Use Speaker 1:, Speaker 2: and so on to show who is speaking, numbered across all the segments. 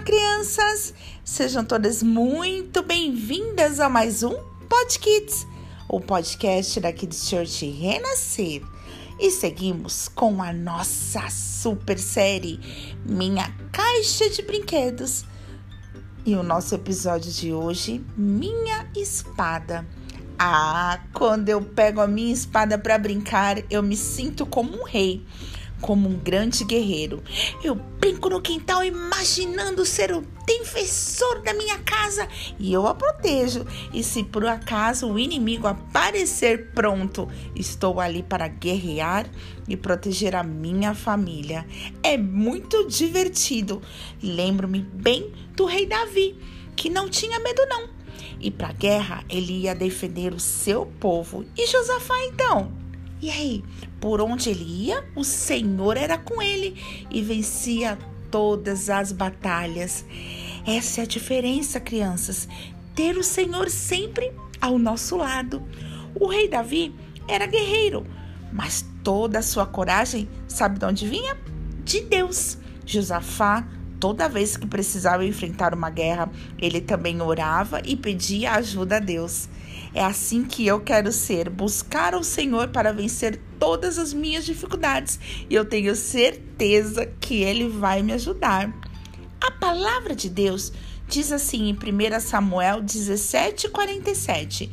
Speaker 1: crianças! Sejam todas muito bem-vindas a mais um Pod Kids, o podcast da Kids Church Renascer. E seguimos com a nossa super série Minha Caixa de Brinquedos. E o nosso episódio de hoje, Minha Espada. Ah, quando eu pego a minha espada para brincar, eu me sinto como um rei como um grande guerreiro. Eu brinco no quintal imaginando ser o defensor da minha casa e eu a protejo. E se por acaso o inimigo aparecer pronto, estou ali para guerrear e proteger a minha família. É muito divertido. Lembro-me bem do rei Davi, que não tinha medo não. E para a guerra ele ia defender o seu povo. E Josafá então? E aí, por onde ele ia, o Senhor era com ele e vencia todas as batalhas. Essa é a diferença, crianças. Ter o Senhor sempre ao nosso lado. O rei Davi era guerreiro, mas toda a sua coragem, sabe de onde vinha? De Deus. Josafá, toda vez que precisava enfrentar uma guerra, ele também orava e pedia ajuda a Deus. É assim que eu quero ser, buscar o Senhor para vencer todas as minhas dificuldades. E eu tenho certeza que Ele vai me ajudar. A palavra de Deus diz assim em 1 Samuel 17,47: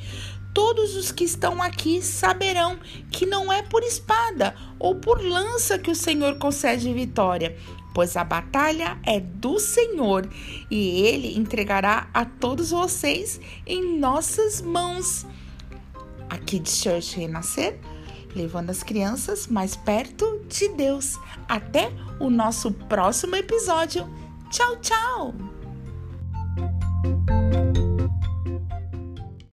Speaker 1: Todos os que estão aqui saberão que não é por espada ou por lança que o Senhor concede vitória, pois a batalha é do Senhor e ele entregará a todos vocês em nossas mãos. Aqui de Church Renascer, levando as crianças mais perto de Deus. Até o nosso próximo episódio. Tchau, tchau!